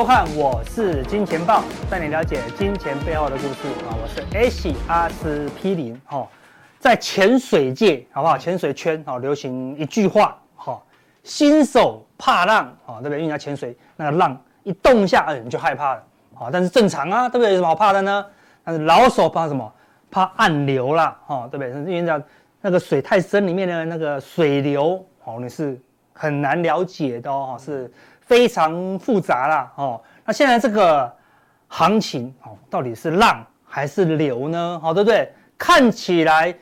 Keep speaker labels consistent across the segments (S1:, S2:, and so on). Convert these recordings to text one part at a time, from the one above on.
S1: 收看，我是金钱豹，带你了解金钱背后的故事啊！我是 H 阿司匹林哦，在潜水界好不好？潜水圈好流行一句话哈，新手怕浪啊，对不对？因为人家潜水那个浪一动一下，哎，你就害怕了啊。但是正常啊，对不对？有什么好怕的呢？但是老手怕什么？怕暗流啦，哈，对不对？因为讲那个水太深，里面的那个水流哦，你是很难了解的哦，是。非常复杂啦，哦，那现在这个行情哦，到底是浪还是流呢？好，对不对？看起来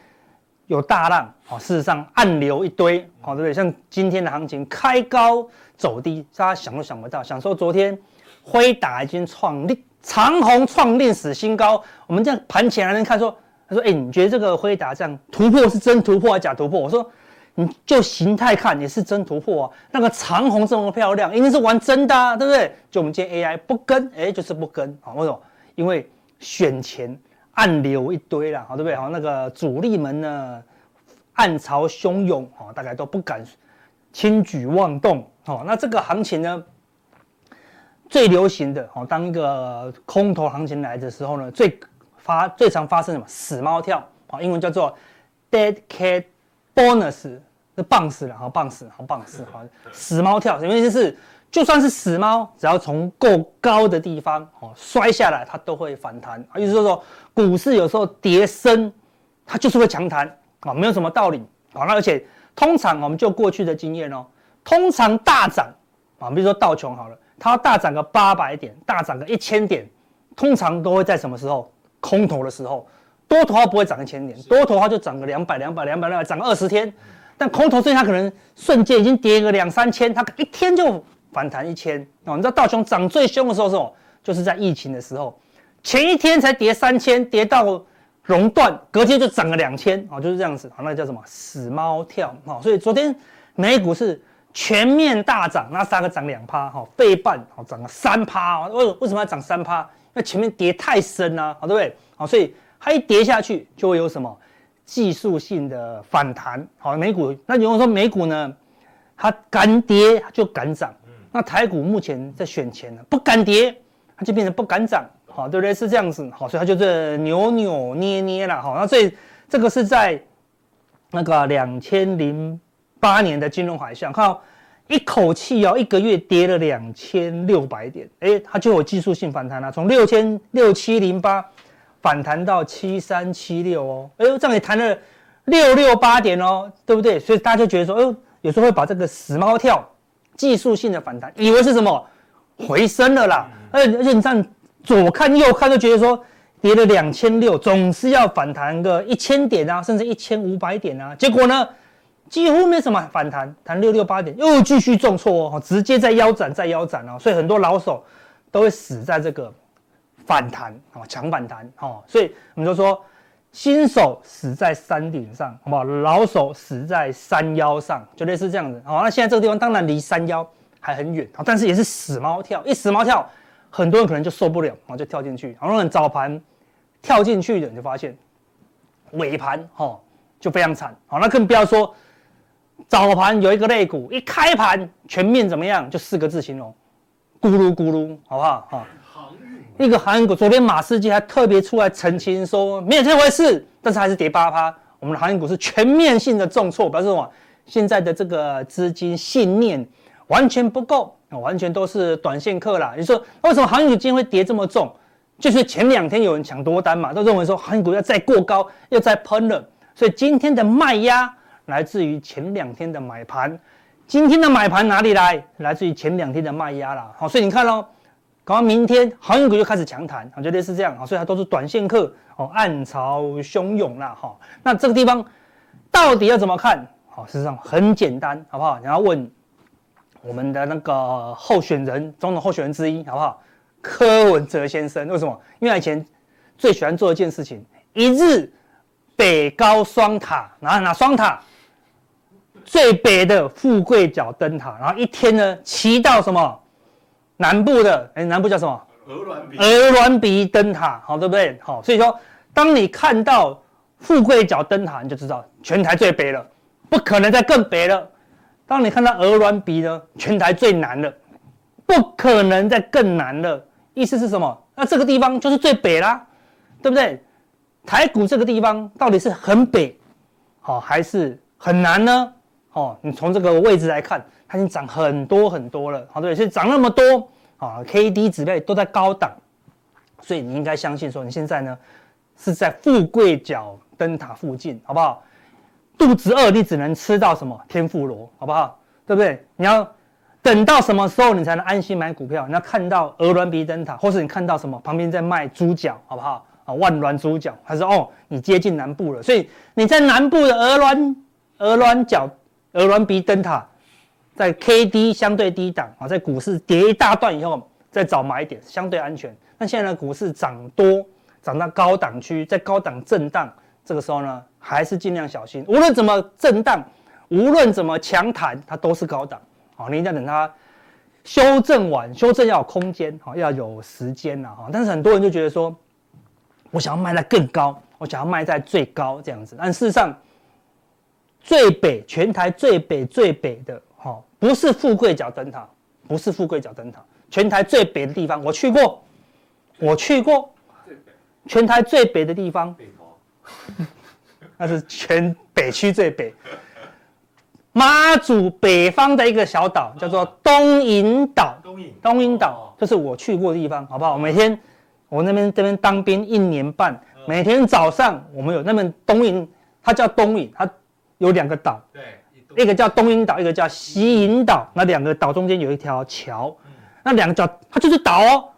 S1: 有大浪，哦，事实上暗流一堆，好，对不对？像今天的行情开高走低，大家想都想不到。想说昨天辉达已经创历长虹创历史新高，我们这样盘前还能看说，他说，哎，你觉得这个辉达这样突破是真突破还是假突破？我说。你就形态看也是真突破啊，那个长虹这么漂亮，一定是玩真的啊，对不对？就我们今天 AI 不跟，哎，就是不跟啊，为什么？因为选前暗流一堆了，好，对不对？好，那个主力们呢，暗潮汹涌啊，大概都不敢轻举妄动，好，那这个行情呢，最流行的哦，当一个空头行情来的时候呢，最发最常发生什么？死猫跳啊，英文叫做 dead cat bonus。是棒死了，好棒死，好棒死，好死猫跳，什么意思是？就算是死猫，只要从够高的地方哦摔下来，它都会反弹啊。意思就是说，股市有时候跌深，它就是会强弹啊，没有什么道理啊。那而且通常我们就过去的经验哦，通常大涨啊，比如说道琼好了，它要大涨个八百点，大涨个一千点，通常都会在什么时候？空头的时候，多头它不会涨一千点，多头它就涨个两百、两百、两百、两百，涨个二十天。但空头最近它可能瞬间已经跌个两三千，它一天就反弹一千哦。你知道道琼涨最凶的时候是什么？就是在疫情的时候，前一天才跌三千，跌到熔断，隔天就涨了两千哦，就是这样子。好，那叫什么？死猫跳哦。所以昨天美股是全面大涨，那三个涨两趴哈，费半哦涨了三趴哦。为为什么要涨三趴？因为前面跌太深了，好对不对？好，所以它一跌下去就会有什么？技术性的反弹，好，美股那有人说美股呢，它敢跌就敢涨，那台股目前在选前呢，不敢跌，它就变成不敢涨，好，对不对？是这样子，好，所以它就是扭扭捏捏了，好，那所以这个是在那个两千零八年的金融海啸，看一口气哦，一个月跌了两千六百点，哎，它就有技术性反弹了，从六千六七零八。反弹到七三七六哦，哎呦，这样也弹了六六八点哦，对不对？所以大家就觉得说，哎呦，有时候会把这个死猫跳技术性的反弹，以为是什么回升了啦，而且而且你这样左看右看，就觉得说跌了两千六，总是要反弹个一千点啊，甚至一千五百点啊，结果呢，几乎没什么反弹，弹六六八点又继续重挫哦，直接在腰斩，在腰斩哦，所以很多老手都会死在这个。反弹哦，强反弹哦，所以我们就说，新手死在山顶上，好不好？老手死在山腰上，就类似这样子。好，那现在这个地方当然离山腰还很远，但是也是死猫跳，一死猫跳，很多人可能就受不了，然后就跳进去。然后早盘跳进去的，你就发现尾盘哦就非常惨。好，那更不要说早盘有一个类股，一开盘全面怎么样？就四个字形容：咕噜咕噜，好不好？哈。一个航运股，昨天马士基还特别出来澄清说没有这回事，但是还是跌八趴。我们的航运股是全面性的重挫，表示什么？现在的这个资金信念完全不够，完全都是短线客啦。你说为什么航运股今天会跌这么重？就是前两天有人抢多单嘛，都认为说航运股要再过高，要再喷了。所以今天的卖压来自于前两天的买盘，今天的买盘哪里来？来自于前两天的卖压啦。好，所以你看喽。搞完明天航运股就开始强弹，我觉得是这样啊，所以它都是短线客哦，暗潮汹涌啦哈。那这个地方到底要怎么看？好，事实上很简单，好不好？你要问我们的那个候选人，总统候选人之一，好不好？柯文哲先生，为什么？因为他以前最喜欢做一件事情，一日北高双塔，哪哪双塔？最北的富贵角灯塔，然后一天呢骑到什么南部的？哎，南部叫什么？鹅銮鼻。鹅銮鼻灯塔，好，对不对？好，所以说，当你看到富贵角灯塔，你就知道全台最北了，不可能再更北了。当你看到鹅銮鼻呢，全台最南了，不可能再更南了。意思是什么？那这个地方就是最北啦，对不对？台股这个地方到底是很北，好还是很南呢？哦，你从这个位置来看，它已经涨很多很多了，好对，所以涨那么多啊，K D 指类都在高档，所以你应该相信说，你现在呢是在富贵角灯塔附近，好不好？肚子饿，你只能吃到什么天妇罗，好不好？对不对？你要等到什么时候你才能安心买股票？你要看到鹅卵鼻灯塔，或是你看到什么旁边在卖猪脚，好不好？啊，万峦猪脚，还是哦，你接近南部了，所以你在南部的鹅卵鹅卵角鹅銮鼻灯塔，在 K D 相对低档啊，在股市跌一大段以后再找买点，相对安全。那现在股市涨多，涨到高档区，在高档震荡，这个时候呢，还是尽量小心。无论怎么震荡，无论怎么强弹，它都是高档。好，你一定要等它修正完，修正要有空间，好，要有时间呐，哈。但是很多人就觉得说。我想要卖在更高，我想要卖在最高这样子，但事实上，最北全台最北最北的哈，不是富贵角灯塔，不是富贵角灯塔，全台最北的地方我去过，我去过，全台最北的地方，那是全北区最北，妈祖北方的一个小岛叫做东引岛，东引岛，这是我去过的地方，好不好？我每天。我那边这边当兵一年半，每天早上我们有那边东引，它叫东引，它有两个岛，对，一个叫东引岛，一个叫西引岛，那两个岛中间有一条桥，那两个岛它就是岛哦，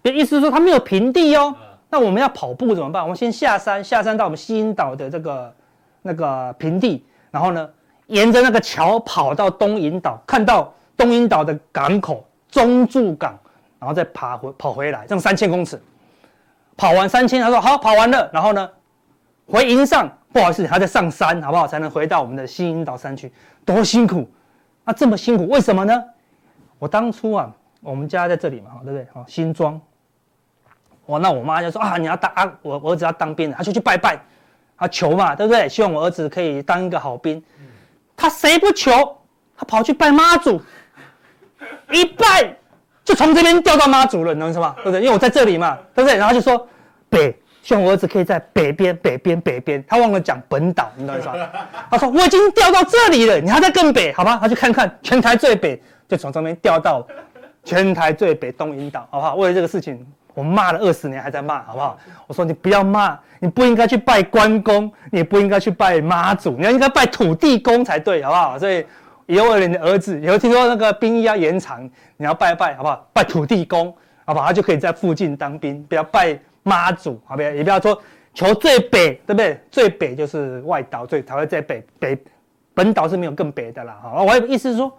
S1: 别意思是说它没有平地哦，那我们要跑步怎么办？我们先下山，下山到我们西引岛的这个那个平地，然后呢，沿着那个桥跑到东引岛，看到东引岛的港口中柱港。然后再爬回跑回来，这样三千公尺，跑完三千，他说好，跑完了，然后呢，回营上，不好意思，还在上山，好不好？才能回到我们的新引岛山区，多辛苦，那这么辛苦，为什么呢？我当初啊，我们家在这里嘛，对不对？好，新庄，我那我妈就说啊，你要当啊，我儿子要当兵，他就去拜拜，他求嘛，对不对？希望我儿子可以当一个好兵，他谁不求？他跑去拜妈祖，一拜。就从这边调到妈祖了，你懂是吧？对不对？因为我在这里嘛，对不对？然后就说北，希望我儿子可以在北边、北边、北边。他忘了讲本岛，你懂是吧？他说我已经掉到这里了，你还在更北，好吧？他去看看全台最北，就从这边掉到全台最北东引岛，好不好？为了这个事情，我骂了二十年，还在骂，好不好？我说你不要骂，你不应该去拜关公，你不应该去拜妈祖，你要应该拜土地公才对，好不好？所以。以后你的儿子，以后听说那个兵役要延长，你要拜拜，好不好？拜土地公，好不好？他就可以在附近当兵，不要拜妈祖，好不好？也不要说求最北，对不对？最北就是外岛，最才会在北北，本岛是没有更北的啦。好，我意思是说，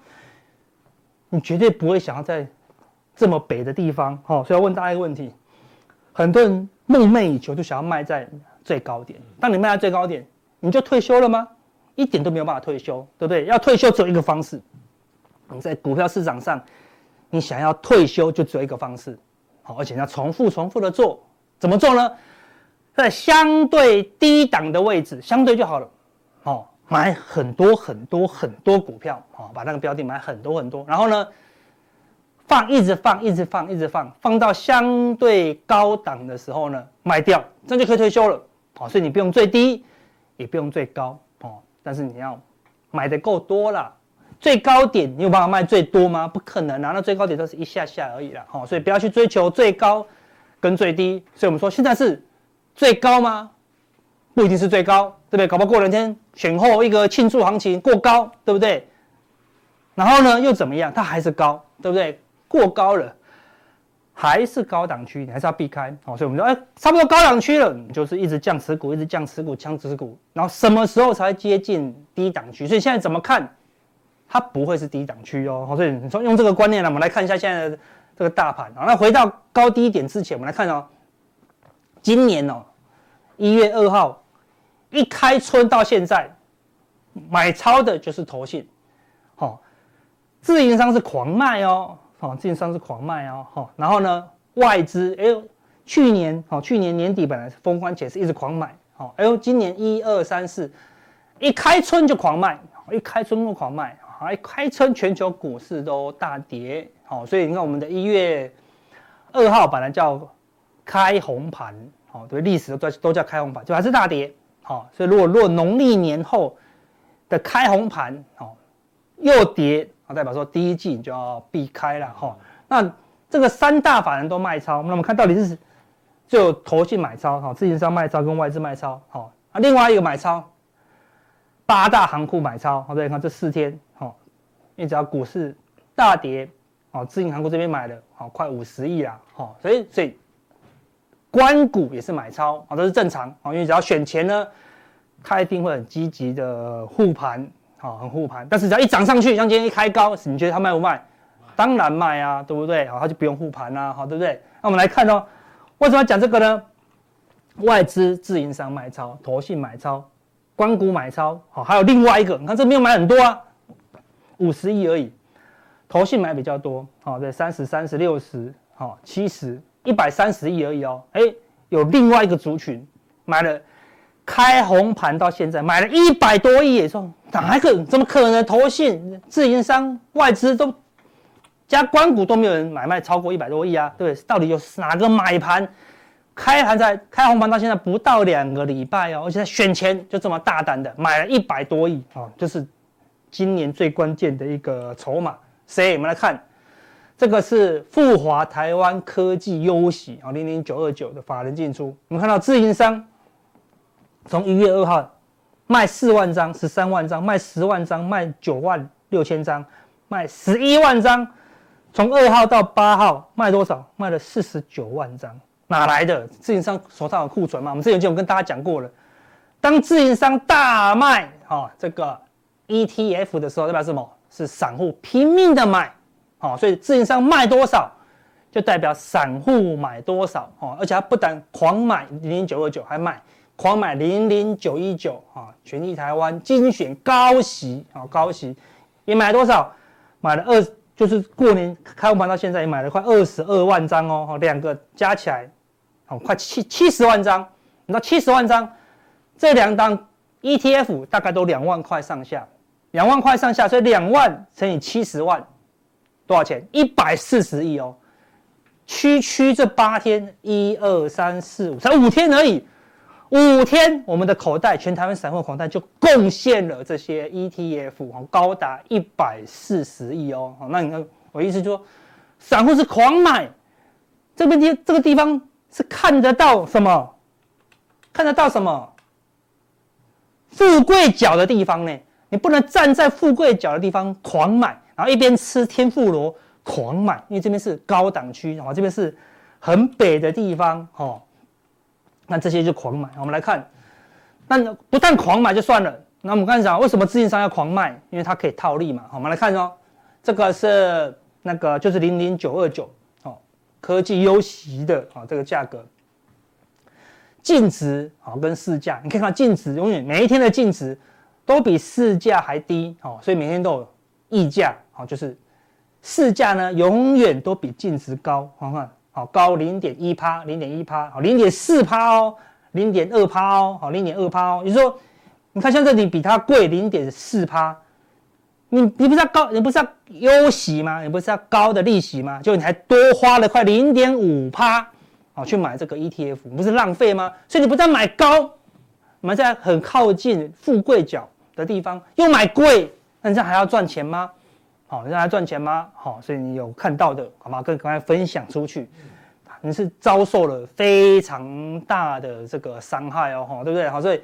S1: 你绝对不会想要在这么北的地方，好，所以要问大家一个问题：很多人梦寐以求，就想要卖在最高点。当你卖在最高点，你就退休了吗？一点都没有办法退休，对不对？要退休只有一个方式，你在股票市场上，你想要退休就只有一个方式，好，而且要重复重复的做，怎么做呢？在相对低档的位置，相对就好了，哦，买很多很多很多股票，好，把那个标的买很多很多，然后呢，放一直放一直放一直放，放到相对高档的时候呢，卖掉，这样就可以退休了，好，所以你不用最低，也不用最高。哦但是你要买的够多了，最高点你有办法卖最多吗？不可能啊，那最高点都是一下下而已啦。好，所以不要去追求最高跟最低。所以我们说现在是最高吗？不一定是最高，对不对？搞不好过两天选后一个庆祝行情过高，对不对？然后呢又怎么样？它还是高，对不对？过高了。还是高档区，你还是要避开哦。所以我们说，哎，差不多高档区了，你就是一直降持股，一直降持股，降持股，然后什么时候才接近低档区？所以现在怎么看，它不会是低档区哦。所以你说用这个观念呢，我们来看一下现在的这个大盘啊。那回到高低点之前，我们来看哦，今年哦，一月二号一开春到现在，买超的就是投信，好，自营商是狂卖哦，好，自营商是狂卖哦，好，然后呢，外资哎呦，去年好，去年年底本来是封关前是一直狂买，好，哎呦，今年一二三四，一开春就狂卖，一开春就狂卖，好，一开春全球股市都大跌，好，所以你看我们的一月二号本来叫开红盘，好，对，历史都都叫开红盘，就还是大跌。好，所以如果如果农历年后的开红盘，哦，又跌，啊，代表说第一季你就要避开了，哈。那这个三大法人都卖超，那我们看到底是只有投信买超，哈，自营商卖超跟外资卖超，好，啊，另外一个买超，八大行库买超，好，对，看这四天，好，因为只要股市大跌，哦，自营行库这边买的，好，快五十亿啦，好，所以所以。关股也是买超啊，都是正常啊，因为只要选前呢，它一定会很积极的护盘，好，很护盘。但是只要一涨上去，像今天一开高，你觉得它卖不卖？当然卖啊，对不对？好，它就不用护盘啦，好，对不对？那我们来看哦，为什么要讲这个呢？外资自营商买超，投信买超，关股买超，好，还有另外一个，你看这没有买很多啊，五十亿而已，投信买比较多，好，对，三十、三十、六十，好，七十。一百三十亿而已哦，哎，有另外一个族群买了，开红盘到现在买了一百多亿，也说哪一个？怎么可能？投信、自营商、外资都加关股都没有人买卖超过一百多亿啊？对，到底有哪个买盘开盘在开红盘到现在不到两个礼拜哦，而且在选前就这么大胆的买了一百多亿啊，就是今年最关键的一个筹码。谁？我们来看。这个是富华台湾科技优喜啊，零零九二九的法人进出。我们看到自营商从一月二号卖四万张、十三万张，卖十万张、卖九万六千张，卖十一万张。从二号到八号卖多少？卖了四十九万张。哪来的？自营商手上有库存吗？我们之前就有跟大家讲过了，当自营商大卖啊这个 ETF 的时候，代表什么？是散户拼命的买。好，所以自营商卖多少，就代表散户买多少哦。而且他不但狂买零零九二九，还买狂买零零九一九啊，权益台湾精选高息啊，高息也买多少？买了二，就是过年开盘到现在也买了快二十二万张哦。两个加起来，哦，快七七十万张。你知道七十万张，这两档 ETF 大概都两万块上下，两万块上下，所以两万乘以七十万。多少钱？一百四十亿哦，区区这八天，一二三四五，才五天而已，五天我们的口袋，全台湾散户口袋就贡献了这些 ETF 哦，高达一百四十亿哦。那你看，我意思就说，散户是狂买，这边地这个地方是看得到什么？看得到什么？富贵角的地方呢？你不能站在富贵角的地方狂买。然后一边吃天妇罗狂买，因为这边是高档区，然后这边是很北的地方，哦，那这些就狂买。我们来看，那不但狂买就算了，那我们刚才讲为什么自营商要狂卖？因为它可以套利嘛。我们来看哦，这个是那个就是零零九二九哦，科技优息的啊这个价格，净值啊跟市价，你可以看净值永远每一天的净值都比市价还低哦，所以每天都有溢价。好，就是市价呢，永远都比净值高，看看，好高零点一趴，零点一趴，好零点四趴哦，零点二趴哦，好零点二趴哦。你说，你看像这里比它贵零点四趴，你你不是要高，你不是要优息吗？你不是要高的利息吗？就你还多花了快零点五趴，好去买这个 ETF，你不是浪费吗？所以你不但买高，买在很靠近富贵角的地方，又买贵，那你这样还要赚钱吗？好，让他赚钱吗？好，所以你有看到的，好吗？跟刚才分享出去，你是遭受了非常大的这个伤害哦，哈，对不对？好，所以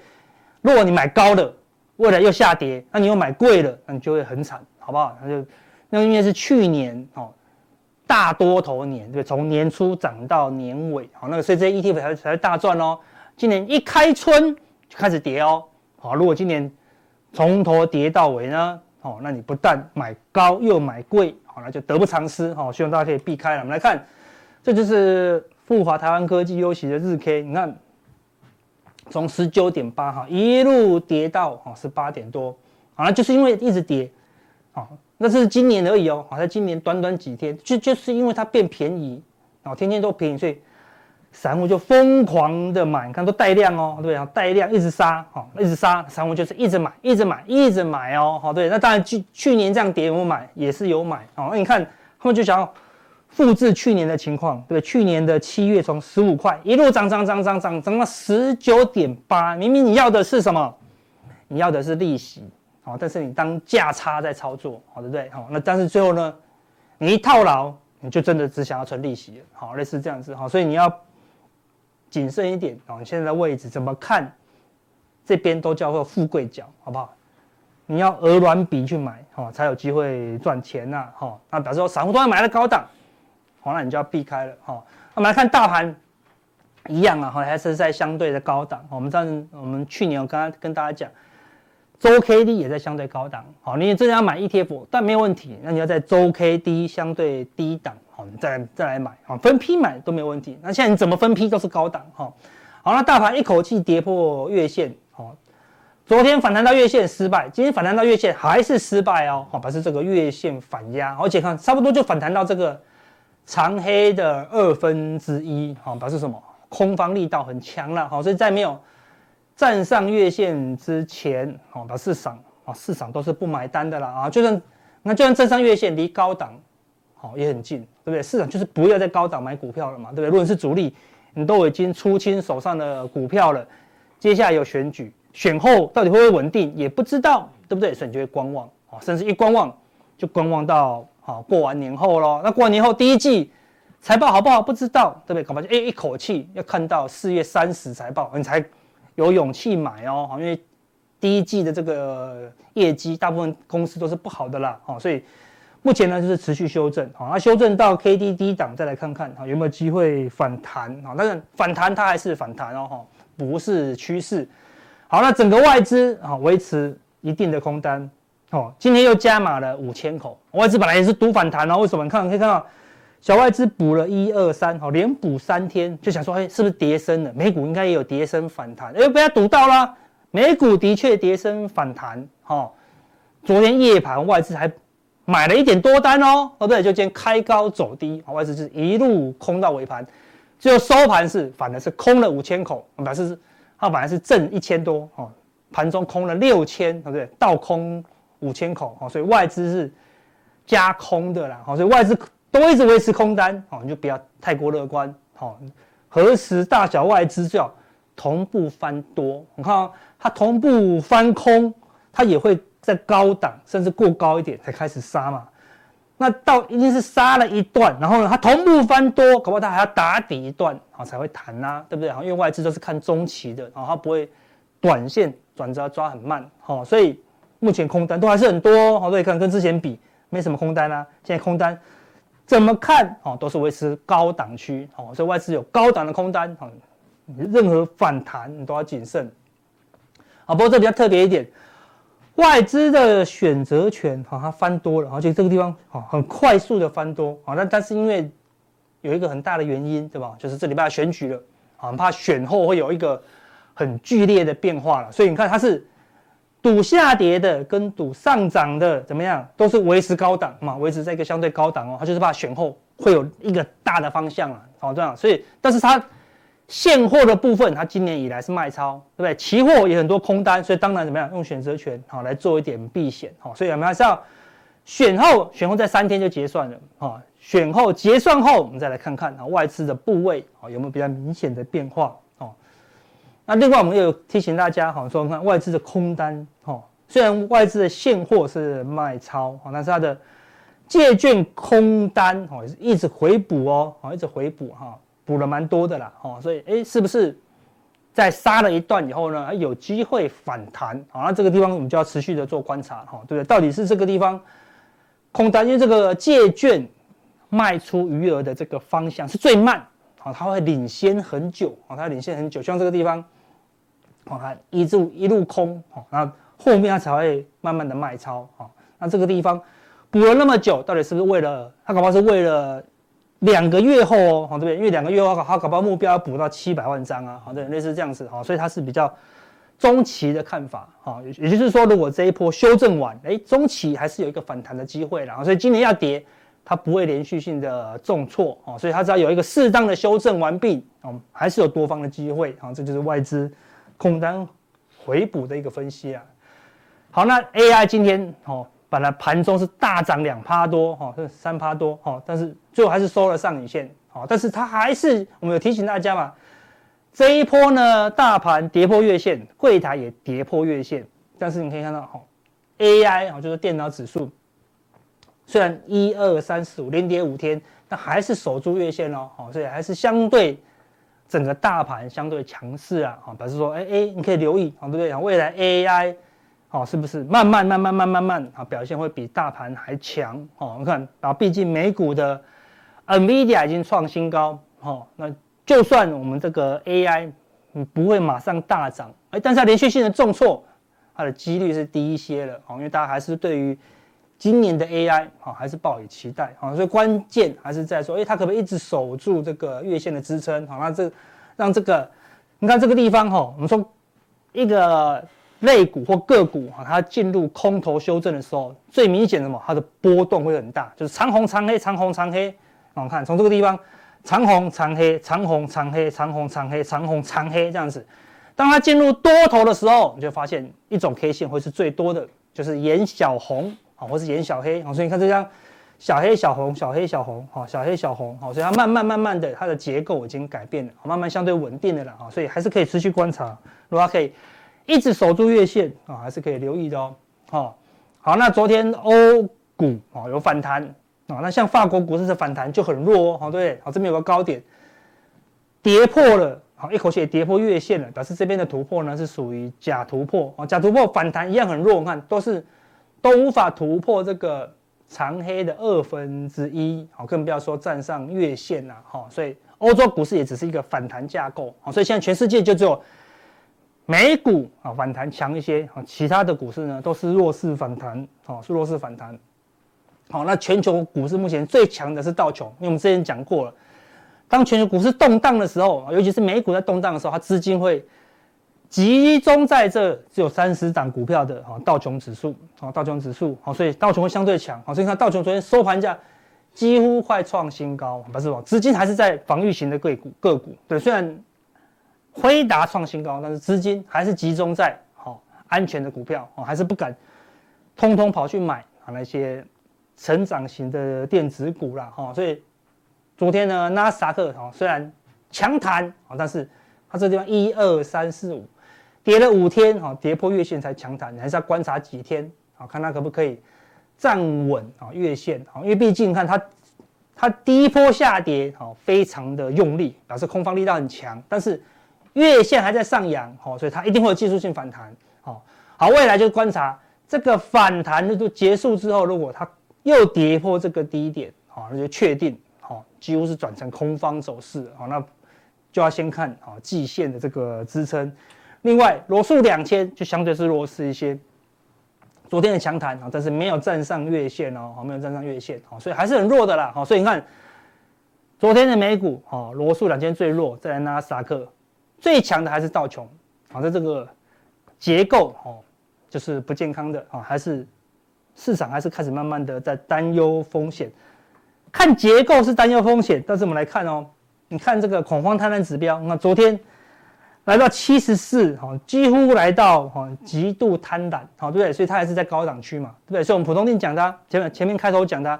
S1: 如果你买高了，未来又下跌，那你又买贵了，那你就会很惨，好不好？那就那因为是去年哦，大多头年，对，从年初涨到年尾，好，那个所以这些 ETF 才才大赚哦。今年一开春就开始跌哦，好，如果今年从头跌到尾呢？哦，那你不但买高又买贵，好，那就得不偿失。好，希望大家可以避开了。我们来看，这就是富华台湾科技优息的日 K，你看，从十九点八哈一路跌到哈十八点多，好那，就是因为一直跌，啊，那是今年而已哦，好，在今年短短几天，就就是因为它变便宜，啊，天天都便宜，所以散户就疯狂的买，你看都带量哦，对啊？带量一直杀，好，一直杀，散户就是一直买，一直买，一直买哦，好，对，那当然去去年这样跌我买也是有买，哦，那你看他们就想要。复制去年的情况，对，去年的七月从十五块一路涨涨涨涨涨涨到十九点八，明明你要的是什么？你要的是利息，好，但是你当价差在操作，好，对不对？好，那但是最后呢，你一套牢，你就真的只想要存利息，好，类似这样子，好，所以你要谨慎一点，啊，你现在的位置怎么看？这边都叫做富贵角，好不好？你要鹅卵比去买，好，才有机会赚钱呐，好，那表示说散户都要买了高档。好，那你就要避开了哈。那我们来看大盘，一样啊，还是在相对的高档。我们上，我们去年我刚刚跟大家讲，周 K D 也在相对高档。好，你真的要买 ETF，但没有问题。那你要在周 K D 相对低档，再再来买，好，分批买都没有问题。那现在你怎么分批都是高档，哈。好，那大盘一口气跌破月线，好，昨天反弹到月线失败，今天反弹到月线还是失败哦，好，表示这个月线反压，而且看差不多就反弹到这个。长黑的二分之一，好，表示什么？空方力道很强了，好，所以在没有站上月线之前，好，表示市场啊，市场都是不买单的啦，啊，就算那就算站上月线，离高档，哦，也很近，对不对？市场就是不要在高档买股票了嘛，对不对？如果是主力，你都已经出清手上的股票了，接下来有选举，选后到底会不会稳定，也不知道，对不对？所以你就会观望，啊，甚至一观望就观望到。好，过完年后咯，那过完年后第一季财报好不好？不知道，对不对？搞不好就哎，一口气要看到四月三十财报，你才有勇气买哦。因为第一季的这个业绩，大部分公司都是不好的啦。哦，所以目前呢就是持续修正。好，那修正到 K D D 档，再来看看哈有没有机会反弹。好，但是反弹它还是反弹哦，哈，不是趋势。好，那整个外资啊维持一定的空单。哦，今天又加码了五千口，外资本来也是赌反弹哦。为什么？你看，可以看到小外资补了一二三，好，连补三天，就想说，哎，是不是跌升了？美股应该也有跌升反弹，哎，被他赌到了，美股的确跌升反弹，哈。昨天夜盘外资还买了一点多单哦，哦对，就今天开高走低，外资是一路空到尾盘，最后收盘是反而是空了五千口，表示是它反而是挣一千多，哦，盘中空了六千，对不对？倒空。五千口，所以外资是加空的啦，所以外资都一直维持空单，你就不要太过乐观，何时大小外资就要同步翻多？你看它同步翻空，它也会在高档甚至过高一点才开始杀嘛。那到一定是杀了一段，然后呢，它同步翻多，搞不好它还要打底一段，才会弹呐，对不对？因为外资都是看中期的，然后它不会短线转折抓很慢，所以。目前空单都还是很多，好，所以看跟之前比没什么空单啦、啊。现在空单怎么看？哦，都是维持高档区，哦，所以外资有高档的空单，哦，任何反弹你都要谨慎。啊，不过这比较特别一点，外资的选择权，哈，它翻多了，而且这个地方，哈，很快速的翻多，啊，那但是因为有一个很大的原因，对吧？就是这礼拜选举了，啊，很怕选后会有一个很剧烈的变化了，所以你看它是。赌下跌的跟赌上涨的怎么样，都是维持高档嘛，维持在一个相对高档哦。它就是怕选后会有一个大的方向啊，好这样。所以，但是它现货的部分，它今年以来是卖超，对不对？期货也很多空单，所以当然怎么样，用选择权好来做一点避险，好。所以我们还是要选后，选后在三天就结算了啊。选后结算后，我们再来看看啊外资的部位啊有没有比较明显的变化。哦那另外我们也有提醒大家，哈，说看外资的空单，哈，虽然外资的现货是卖超，哈，但是它的借券空单，哈，一直回补哦，哈，一直回补，哈，补了蛮多的啦，哦，所以，哎，是不是在杀了一段以后呢，有机会反弹？好，那这个地方我们就要持续的做观察，哈，对不对？到底是这个地方空单，因为这个借券卖出余额的这个方向是最慢，好，它会领先很久，好，它领先很久，像这个地方。好，它一路一路空，好，那后面它才会慢慢的卖超，好，那这个地方补了那么久，到底是不是为了它？搞不好是为了两个月后哦，好，对不对？因为两个月后它搞不好目标要补到七百万张啊，好，对，类似这样子，好，所以它是比较中期的看法，哈，也就是说，如果这一波修正完，哎，中期还是有一个反弹的机会啦，所以今年要跌，它不会连续性的重挫，哦，所以它只要有一个适当的修正完毕，哦，还是有多方的机会，啊，这就是外资空单回补的一个分析啊。好，那 AI 今天，哦，本来盘中是大涨两趴多，哈，是三趴多，哈，但是最后还是收了上影线，好，但是它还是，我们有提醒大家嘛。这一波呢，大盘跌破月线，柜台也跌破月线，但是你可以看到，哈，AI 啊，就是电脑指数，虽然一二三四五连跌五天，但还是守住月线哦，好，所以还是相对整个大盘相对强势啊，啊，表示说，哎哎，你可以留意，啊，对不对？未来 AI，哦，是不是慢慢慢慢慢慢慢啊，表现会比大盘还强？哦，你看，然后毕竟美股的 NVIDIA 已经创新高，哦，那。就算我们这个 AI，不会马上大涨，哎，但是它连续性的重挫，它的几率是低一些了，哦，因为大家还是对于今年的 AI，好，还是抱以期待，好，所以关键还是在说，哎，它可不可以一直守住这个月线的支撑，好，那这让这个，你看这个地方，哈，我们说一个类股或个股，哈，它进入空头修正的时候，最明显的嘛，它的波动会很大，就是长红长黑，长红长黑，我们看从这个地方。长红长黑，长红长黑，长红长黑，长红长黑这样子。当它进入多头的时候，你就发现一种 K 线会是最多的，就是眼小红啊，或是眼小黑啊。所以你看这张小黑小红，小黑小红，哈，小黑小红，好，所以它慢慢慢慢的，它的结构已经改变了，慢慢相对稳定的了啊。所以还是可以持续观察，如果它可以一直守住月线啊，还是可以留意的哦。好，好，那昨天欧股啊有反弹。啊，那像法国股市的反弹就很弱哦，好，对，好，这边有个高点，跌破了，好，一口气也跌破月线了，表示这边的突破呢是属于假突破，啊，假突破反弹一样很弱，你看都是都无法突破这个长黑的二分之一，好，更不要说站上月线了，哈，所以欧洲股市也只是一个反弹架构，好，所以现在全世界就只有美股啊反弹强一些，啊，其他的股市呢都是弱势反弹，啊，是弱势反弹。好，那全球股市目前最强的是道琼，因为我们之前讲过了，当全球股市动荡的时候，尤其是美股在动荡的时候，它资金会集中在这只有三十档股票的哈道琼指数，啊，道琼指数，好，所以道琼会相对强，好，所以看道琼昨天收盘价几乎快创新高，不是吧？资金还是在防御型的个股个股，对，虽然辉达创新高，但是资金还是集中在好安全的股票，哦，还是不敢通通跑去买啊那些。成长型的电子股啦，哈，所以昨天呢，纳斯达克哈虽然强弹啊，但是它这地方一二三四五跌了五天哈，跌破月线才强弹，你还是要观察几天啊，看它可不可以站稳啊月线啊，因为毕竟看它它第一波下跌哈，非常的用力，表示空方力道很强，但是月线还在上扬哈，所以它一定会有技术性反弹，好，好，未来就观察这个反弹力度结束之后，如果它又跌破这个低点，好，那就确定，好，几乎是转成空方走势，好，那就要先看，好，季线的这个支撑。另外，罗素两千就相对是弱势一些，昨天的强弹，啊，但是没有站上月线哦，好，没有站上月线，好，所以还是很弱的啦，好，所以你看，昨天的美股，好，罗素两千最弱，再来纳斯达克，最强的还是道琼，好，在这个结构，哦，就是不健康的，啊，还是。市场还是开始慢慢的在担忧风险，看结构是担忧风险，但是我们来看哦，你看这个恐慌贪婪指标，那昨天来到七十四，哈，几乎来到哈极度贪婪，好，对不对？所以它还是在高档区嘛，对不对？所以我们普通錠讲它前面前面开头讲它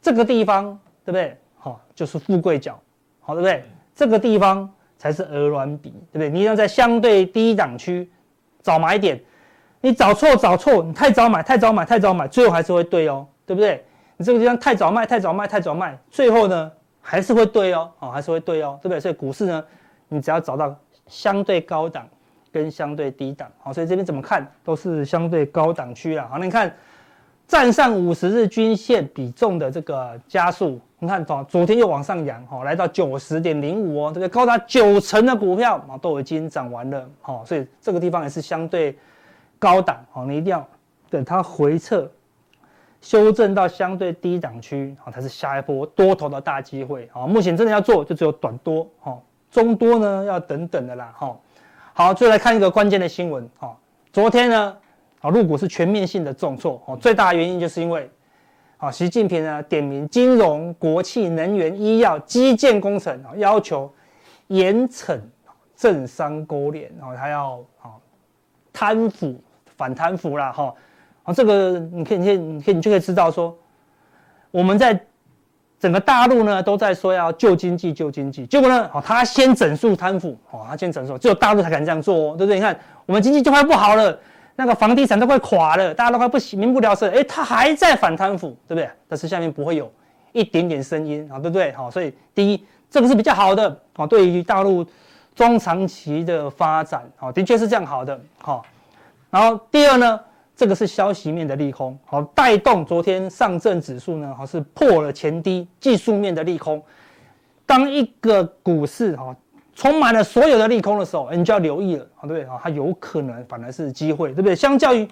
S1: 这个地方，对不对？好，就是富贵角，好，对不对？这个地方才是鹅卵比，对不对？你要在相对低档区找买点。你找错找错，你太早买太早买太早买，最后还是会对哦，对不对？你这个地方太早卖太早卖太早卖，最后呢还是会对哦，哦还是会对哦，对不对？所以股市呢，你只要找到相对高档跟相对低档，好，所以这边怎么看都是相对高档区啊。好，那你看站上五十日均线比重的这个加速，你看昨昨天又往上扬，哈，来到九十点零五哦，这个高达九成的股票啊都已经涨完了，好，所以这个地方也是相对。高档哦，你一定要等它回撤，修正到相对低档区，好，才是下一波多头的大机会。好，目前真的要做就只有短多，哈，中多呢要等等的啦，哈。好，最后来看一个关键的新闻啊，昨天呢，啊，入股是全面性的重挫哦，最大的原因就是因为，啊，习近平呢点名金融、国企、能源、医药、基建工程啊，要求严惩政商勾连，然后还要啊贪腐反贪腐啦哈，啊，这个你可以你可以你可以你就可以知道说，我们在。整个大陆呢都在说要救经济，救经济，结果呢，哦，他先整肃贪腐，哦，他先整肃，只有大陆才敢这样做哦，对不对？你看我们经济就快不好了，那个房地产都快垮了，大家都快不行，民不聊生，哎，他还在反贪腐，对不对？但是下面不会有一点点声音啊，对不对？好，所以第一，这个是比较好的，啊，对于大陆中长期的发展，哦，的确是这样好的，好，然后第二呢？这个是消息面的利空，好，带动昨天上证指数呢，好是破了前低，技术面的利空。当一个股市哈充满了所有的利空的时候，你就要留意了，对不对啊？它有可能反而是机会，对不对？相较于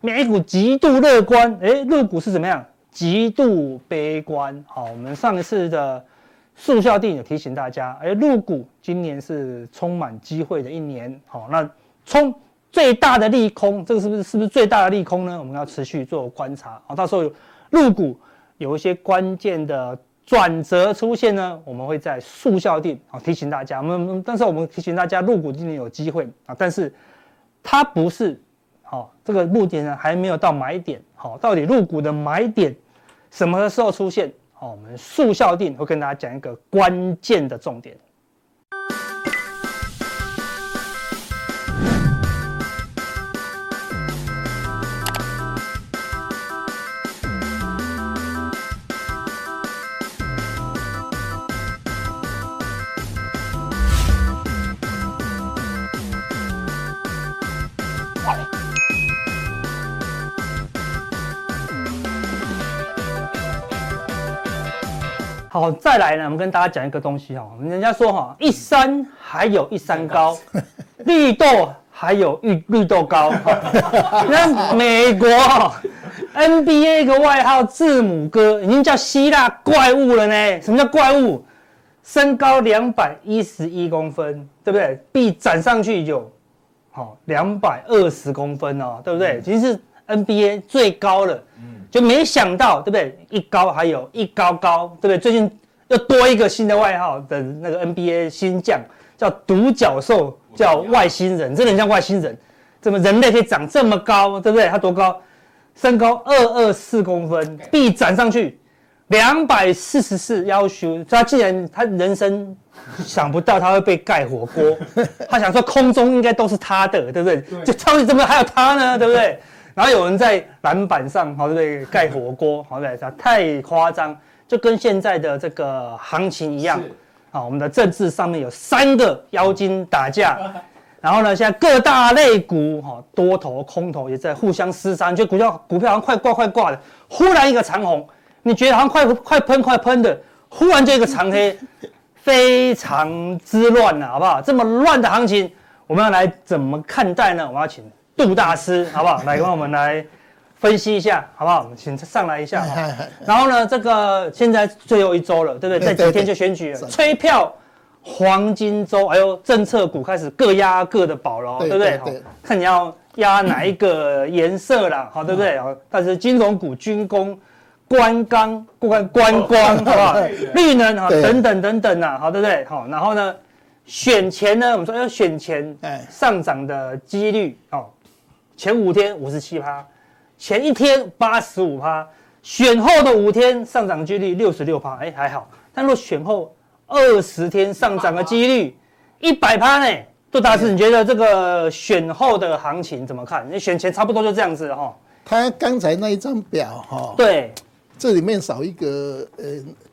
S1: 美股极度乐观，哎，入股是怎么样？极度悲观。好，我们上一次的速效电影提醒大家，哎，入股今年是充满机会的一年。好，那冲。最大的利空，这个是不是是不是最大的利空呢？我们要持续做观察啊，到时候有陆股有一些关键的转折出现呢，我们会在速效定啊提醒大家。我们但是我们提醒大家，入股今年有机会啊，但是它不是好，这个目前呢还没有到买点。好，到底入股的买点什么时候出现？好，我们速效定会跟大家讲一个关键的重点。好，再来呢，我们跟大家讲一个东西哈，人家说哈，一山还有一山高，绿豆还有绿绿豆高。那美国 NBA 一个外号字母哥，已经叫希腊怪物了呢。什么叫怪物？身高两百一十一公分，对不对？臂展上去有好两百二十公分哦，对不对？其实是 NBA 最高的。就没想到，对不对？一高还有一高高，对不对？最近又多一个新的外号的那个 NBA 新将，叫独角兽，叫外星人，真的像外星人。怎么人类可以长这么高，对不对？他多高？身高二二四公分，臂展上去两百四十四，要求他竟然他人生想不到他会被盖火锅，他想说空中应该都是他的，对不对？就超级怎么还有他呢，对不对？然后有人在篮板上，好对不对？盖火锅，好对不对？太夸张，就跟现在的这个行情一样。好，我们的政治上面有三个妖精打架，然后呢，现在各大类股哈多头空头也在互相厮杀，就股票股票好像快挂快挂的，忽然一个长红，你觉得好像快快喷快喷的，忽然就一个长黑，非常之乱了，好不好？这么乱的行情，我们要来怎么看待呢？我们要请。杜大师，好不好？来跟我们来分析一下，好不好？我们请上来一下。然后呢，这个现在最后一周了，对不对？这几天就选举了，催票黄金周，哎呦，政策股开始各压各的宝了，对不对？看你要压哪一个颜色啦，好，对不对？但是金融股、军工、观光、观观光，好不好？绿能啊，等等等等啊，好，对不对？好，然后呢，选前呢，我们说要选前上涨的几率哦。前五天五十七趴，前一天八十五趴，选后的五天上涨几率六十六趴，哎还好。但若选后二十天上涨的几率一百趴呢？杜大师，你觉得这个选后的行情怎么看？你选前差不多就这样子哈。
S2: 他刚才那一张表哈，
S1: 对，
S2: 这里面少一个呃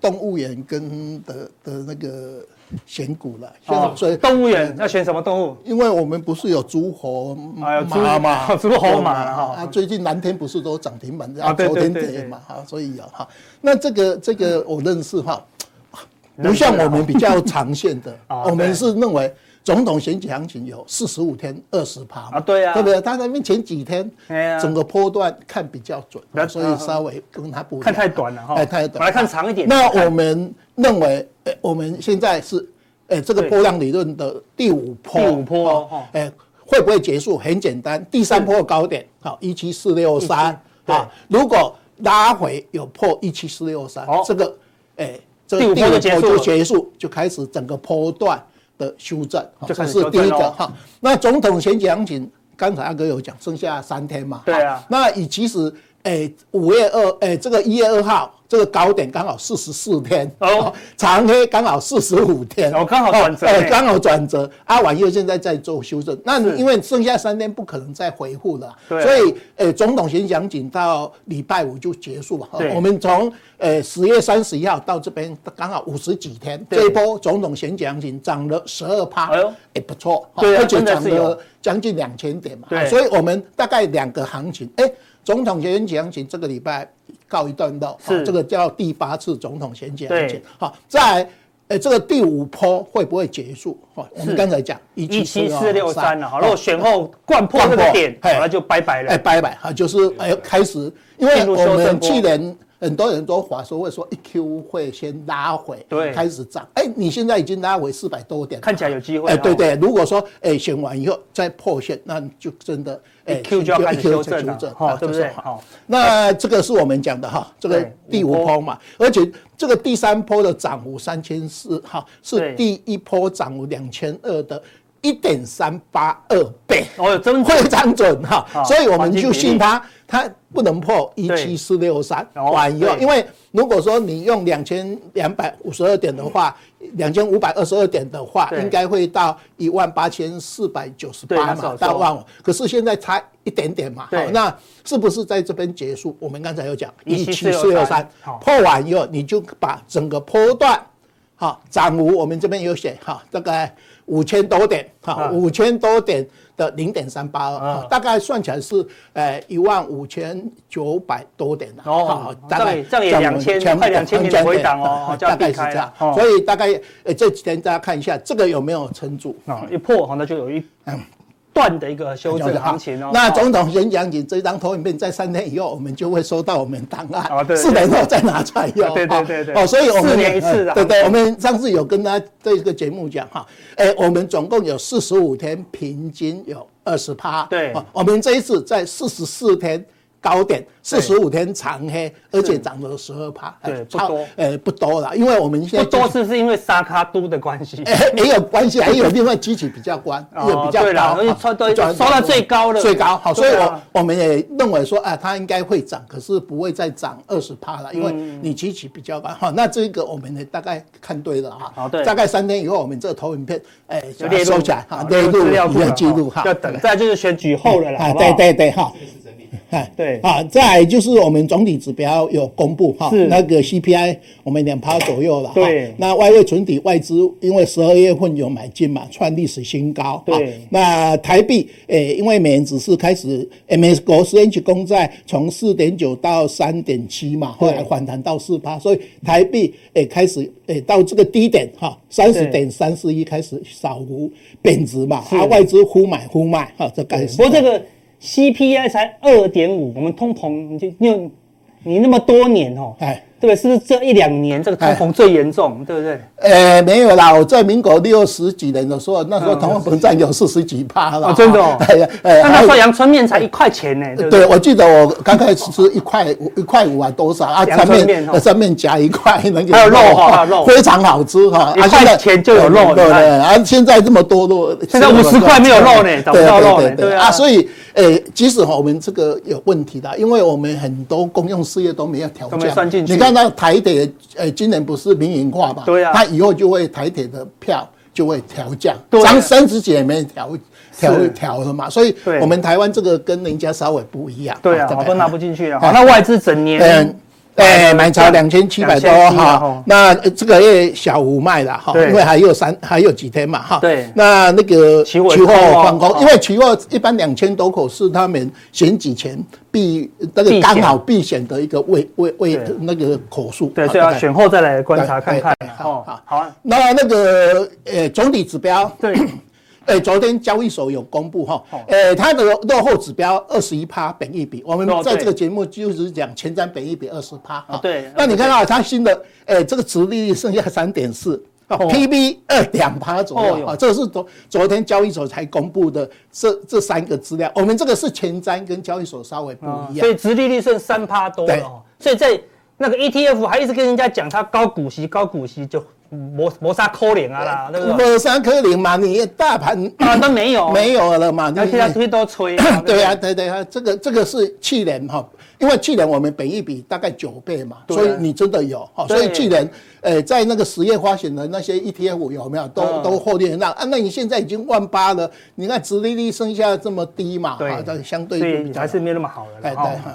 S2: 动物园跟的的那个。选股了，
S1: 所以动物园要选什么动物？
S2: 因为我们不是有猪猴马嘛，
S1: 猪猴马哈。
S2: 啊，最近蓝天不是都涨停板，啊，昨天跌嘛，哈，所以有，哈，那这个这个我认识哈，不像我们比较长线的，我们是认为总统选举行情有四十五天二十趴啊，对啊，对不对？他那边前几天，整个波段看比较准，所以稍微跟他不
S1: 看太短了哈，
S2: 太短，
S1: 来看长一点。
S2: 那我们认为。我们现在是诶，这个波浪理论的第五波，
S1: 第五波，
S2: 诶，会不会结束？很简单，第三波高点，好，一七四六三，啊，如果拉回有破一七四六三，这个，诶，这个第五波就结束，就开始整个波段的修正，这是第一个哈。那总统选举行情，刚才阿哥有讲，剩下三天嘛，
S1: 对啊，
S2: 那以其实，诶，五月二，诶，这个一月二号。这个高点刚好四十四天哦，长黑刚好四十五天
S1: 哦，刚好转折，
S2: 哎，刚好转折。阿婉又现在在做修正，那因为剩下三天不可能再回复了，所以呃，总统选讲紧到礼拜五就结束了。我们从呃十月三十一号到这边刚好五十几天，这一波总统选讲紧涨了十二趴，也不错，而且涨了将近两千点嘛，所以我们大概两个行情，哎，总统选讲紧这个礼拜。告一段落，是这个叫第八次总统选举案件。好，在呃这个第五波会不会结束？哈，我们刚才讲一七四六三了。好，如果选后贯破这个点，好那就拜拜了。哎，拜拜哈，就是哎开始，因为我们去年很多人都话说会说一 Q 会先拉回，对，开始涨。哎，你现在已经拉回四百多点，
S1: 看起来有机会。
S2: 哎，对对，如果说哎选完以后再破线，那就真的。
S1: 哎，Q 就要开始修正了，哈，对不对？好，
S2: 那这个是我们讲的哈，这个第五波嘛，而且这个第三波的涨幅三千四，哈，是第一波涨幅两千二的一点三八二倍，哦，真非常准哈，所以我们就信它，它不能破一七四六三，完以后，因为如果说你用两千两百五十二点的话。两千五百二十二点的话，应该会到一万八千四百九十八嘛，到万五。可是现在差一点点嘛，好，那是不是在这边结束？我们刚才有讲一七四六三破完以后，你就把整个波段，好，涨幅我们这边有写哈，大概五千多点，哈，五千多点。的零点三八二，大概算起来是呃一万五千九百多点的哦，大概
S1: 这样也两千快两千点回档哦，
S2: 大概是这样，所以大概呃这几天大家看一下这个有没有撑住？
S1: 啊？一破好，那就有一嗯。断的一个修正行情哦。
S2: 那总统先讲你这张投影片，在三天以后我们就会收到我们档案，四年后再拿出来用。
S1: 对对对对。
S2: 哦，所以我们
S1: 四年一次的。
S2: 对对，我们上次有跟他这个节目讲哈，哎，我们总共有四十五天，平均有二十趴。对。我们这一次在四十四天。高点四十五天长黑，而且涨了十二趴，
S1: 对，不多，
S2: 呃，不多了，因为我们现在
S1: 不多是是因为沙卡都的关系，
S2: 哎，也有关系，还有另外机器比较关，也比较高，
S1: 收到最高了。
S2: 最高，好，所以我我们也认为说，啊，它应该会涨，可是不会再涨二十趴了，因为你机器比较高，好，那这个我们也大概看对了哈，好，对，大概三天以后，我们这个投影片，哎，就收起来，哈，列入你的记录哈，
S1: 要等，再就是选举后的了，
S2: 啊，对对对，哈。哎，对啊，再来就是我们总体指标有公布哈，那个 CPI 我们两趴左右了，对。那外汇存底外资因为十二月份有买进嘛，创历史新高，对。那台币诶，因为美元指数开始 MSCI 十年期公债从四点九到三点七嘛，后来反弹到四趴，所以台币诶开始诶到这个低点哈，三十点三四一开始小幅贬值嘛，啊外资忽买忽卖哈，这开始。
S1: 不过这个。CPI 才二点五，我们通膨你就用你那么多年哦，哎。对，是不是这一两年这个通膨最严重，对不对？
S2: 呃，没有啦，我在民国六十几年的时候，那时候通货膨胀有四十几趴了。
S1: 真的哦？哎呀，那那时候阳春面才一块钱呢。
S2: 对，我记得我刚开始吃一块五，一块五啊多少啊？上面上面夹一块，那个
S1: 还有肉哈，肉
S2: 非常好吃哈。
S1: 一块钱就有肉，
S2: 对不对。啊，现在这么多肉，
S1: 现在五十块没有肉呢，找不到肉呢。对啊，
S2: 所以诶，即使我们这个有问题的，因为我们很多公用事业都没有调价，你看。那台铁，呃，今年不是民营化嘛？对啊，它以后就会台铁的票就会调价，涨三十几也没调调调了嘛。所以，我们台湾这个跟人家稍微不一样。
S1: 对啊，都拿不进去了。好，那外资整年，嗯，
S2: 哎，买超两千七百多哈。那这个月小幅卖了哈，因为还有三还有几天嘛哈。对，那那个期货放空，因为期货一般两千多口是他们选举前。避那个刚好避险的一个位位位那个口数，
S1: 对，所以要选后再来观察看看。好，好，好啊。
S2: 那那个呃总体指标，对，呃昨天交易所有公布哈，呃它的落后指标二十一趴本一比，我们在这个节目就是讲前瞻本一比二十趴啊。对。那你看到它新的呃这个殖利率剩下三点四，，PB 二两趴左右啊，这是昨昨天交易所才公布的这这三个资料，我们这个是前瞻跟交易所稍微不一样，
S1: 所以殖利率剩三趴多了，所以在那个 ETF 还一直跟人家讲它高股息高股息就。磨磨砂可怜啊啦？
S2: 磨砂可怜嘛，你大盘
S1: 啊都没有
S2: 没有了嘛，
S1: 那现在推都吹。
S2: 对啊，对对啊，这个这个是去年哈，因为去年我们本一比大概九倍嘛，所以你真的有哈，所以去年呃在那个十月发行的那些 ETF 有没有都都获利很大啊？那你现在已经万八了，你看殖利率剩下这么低嘛，
S1: 对，
S2: 相对
S1: 还是没那么好了。哎对。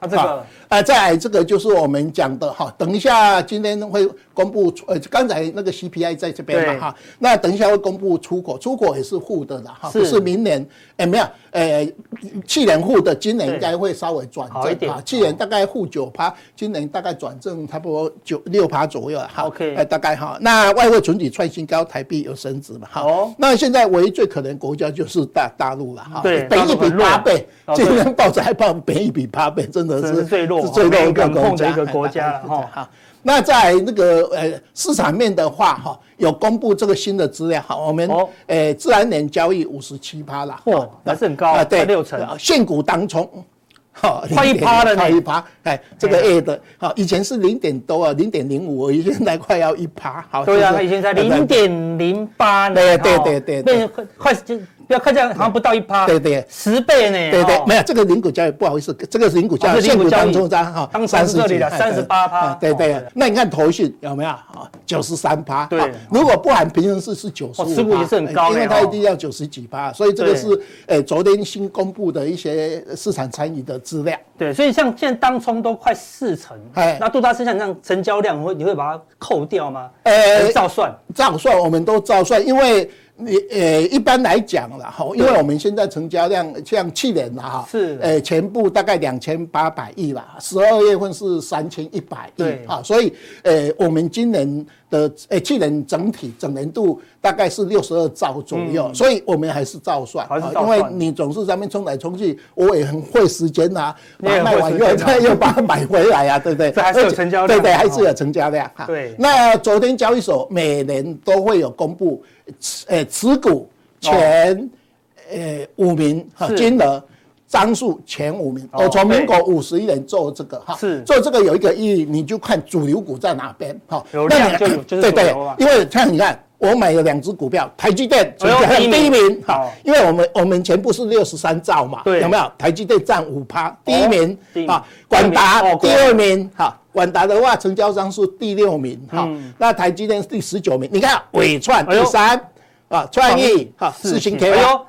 S2: 啊，这个，呃，再来这个就是我们讲的哈，等一下今天会公布，呃，刚才那个 CPI 在这边嘛哈，那等一下会公布出口，出口也是负的了哈，不是明年，哎没有，呃，去年负的，今年应该会稍微转正啊，去年大概负九趴，今年大概转正差不多九六趴左右哈，OK，哎大概哈，那外汇存底创新高，台币有升值嘛哈，哦，那现在唯一最可能国家就是大大陆了哈，对，本一比八倍，今天报纸还报本益比八倍，真的。
S1: 是最弱、
S2: 最弱一个国
S1: 家，一个国家哈。
S2: 好，那在那个呃市场面的话哈，有公布这个新的资料哈，我们呃自然年交易五十七趴了，
S1: 嚯，还是很高啊，对，六成。
S2: 现股当冲，
S1: 好，快一趴了，
S2: 快一趴，哎，这个 A 的，好，以前是零点多啊，零点零五已，现在快要一趴，好，
S1: 对啊，以前才零点零八呢，
S2: 对对对对，
S1: 变快就。不要看这样，好像不到一趴，对对，十倍呢。
S2: 对对，没有这个零股交易，不好意思，这个是零股交易，现股当中这样哈，
S1: 三十几了，三十八趴。
S2: 对对，那你看头讯有没有啊？九十三趴。对，如果不含平衡式是九十五趴，
S1: 持股也是很高，
S2: 因为它一定要九十几趴，所以这个是诶昨天新公布的一些市场参与的资料。
S1: 对，所以像现在当冲都快四成，哎，那杜大师想这样成交量会你会把它扣掉吗？呃，照算，
S2: 照算，我们都照算，因为。你呃，一般来讲了哈，因为我们现在成交量像去年了哈，是。呃，全部大概两千八百亿啦，十二月份是三千一百亿啊，所以呃，我们今年的呃去年整体整年度大概是六十二兆左右，所以我们还是照算，因为你总是在那边冲来冲去，我也很费时间呐，卖完又 再又把它买回来呀，对不对？
S1: 这还是有成交量，
S2: 对对，还是有成交量哈。对，那昨天交易所每年都会有公布。持诶，持股前诶五名哈，金额张数前五名，我从民国五十一年做这个哈，是。做这个有一个意义，你就看主流股在哪边哈，那你对对，因为像你看，我买了两只股票，台积电第一名。哈，因为我们我们全部是六十三兆嘛，有没有？台积电占五趴，第一名啊，广达第二名哈。广达的话，成交商是第六名，哈，那台积电是第十九名。你看伟创第三，啊，创意哈，四星 KY，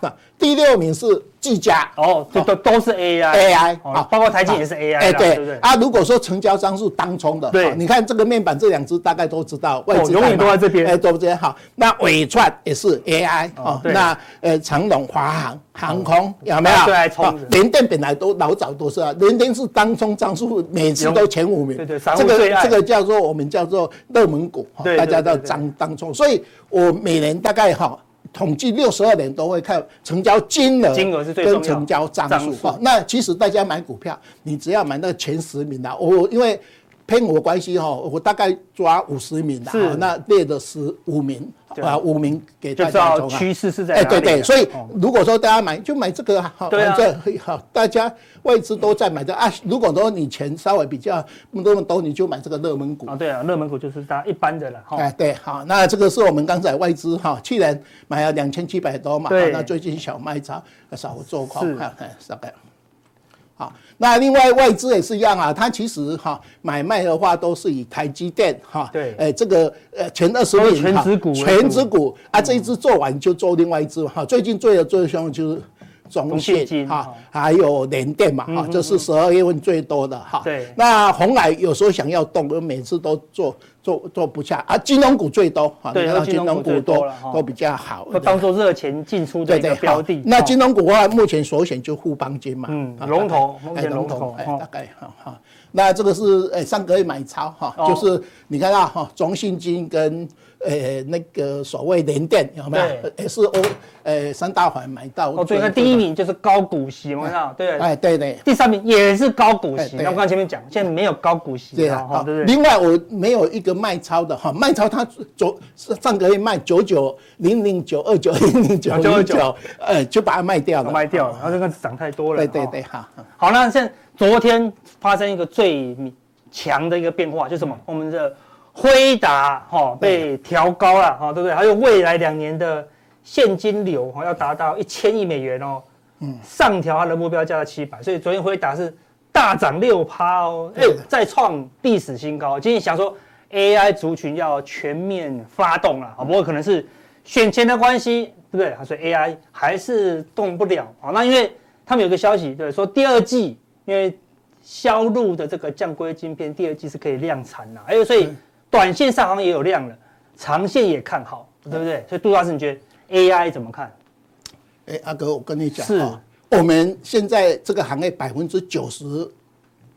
S2: 第六名是技嘉
S1: 哦，这都都是
S2: AI，AI 啊，
S1: 包括台积也是 AI，哎
S2: 对，啊，如果说成交商是当冲的，对，你看这个面板这两只大概都知道，外资
S1: 永远都在这边，
S2: 哎，都这边好。那纬创也是 AI 哦，那呃长隆、华航。航空有没有？对，冲联电本来都老早都是啊，联电是当冲张数每次都前五名。对对，这个这个叫做我们叫做热门股，大家都当当冲。所以我每年大概哈统计六十二年都会看成交金额，金额是最，跟成交张数。那其实大家买股票，你只要买那前十名的，我因为。偏我关系哈，我大概抓五十名的，是那列的十五名啊，五名给大家走。
S1: 趋势是在哎，
S2: 对对，所以如果说大家买就买这个好，对啊，好，大家外资都在买的啊。如果说你钱稍微比较那么多，你就买这个热门股
S1: 啊。对啊，热门股就是大家一般的了哈。
S2: 哎，对，好，那这个是我们刚才外资哈，去年买了两千七百多嘛，对，那最近小卖超少做空，是，哎，大概。好，那另外外资也是一样啊，它其实哈买卖的话都是以台积电哈，对，哎这个呃前二十年
S1: 全指股，
S2: 全指股啊这一支做完就做另外一支哈，最近做的最凶就是。中信哈，还有联电嘛哈，这是十二月份最多的哈。对，那红海有时候想要动，每次都做做做不下啊。金融股最多哈，对，金融股多都比较好，
S1: 都当做热钱进出的标的。
S2: 那金融股的话，目前首选就富邦金嘛，
S1: 嗯，龙头，目前龙头，哎，大概
S2: 哈哈。那这个是哎上个月买超哈，就是你看到哈，中信金跟。呃，那个所谓联电有没有？也是欧，呃，三大法人买到。
S1: 哦，对，那第一名就是高股息，我看到，对，
S2: 哎，对对。
S1: 第三名也是高股息，那我刚刚前面讲，现在没有高股息，
S2: 对啊，对不对？另外，我没有一个卖超的哈，卖超它昨上个月卖九九零零九二九零零九九九，呃，就把它卖掉了，
S1: 卖掉了，然后这个涨太多了。
S2: 对对对，哈。
S1: 好，那现在昨天发生一个最强的一个变化，就是什么？我们的。辉达哈被调高了哈，对不对？还有未来两年的现金流哈要达到一千亿美元哦，嗯，上调它的目标价到七百，所以昨天辉达是大涨六趴哦，哎，再创历史新高。今天想说 AI 族群要全面发动了啊，不过可能是选前的关系，对不对？所以 AI 还是动不了啊。那因为他们有个消息，对，说第二季因为销路的这个降规晶片，第二季是可以量产了，还有所以。短线上行也有量了，长线也看好，对不对？所以杜大师，你觉得 AI 怎么看？
S2: 哎，阿哥，我跟你讲啊，我们现在这个行业百分之九十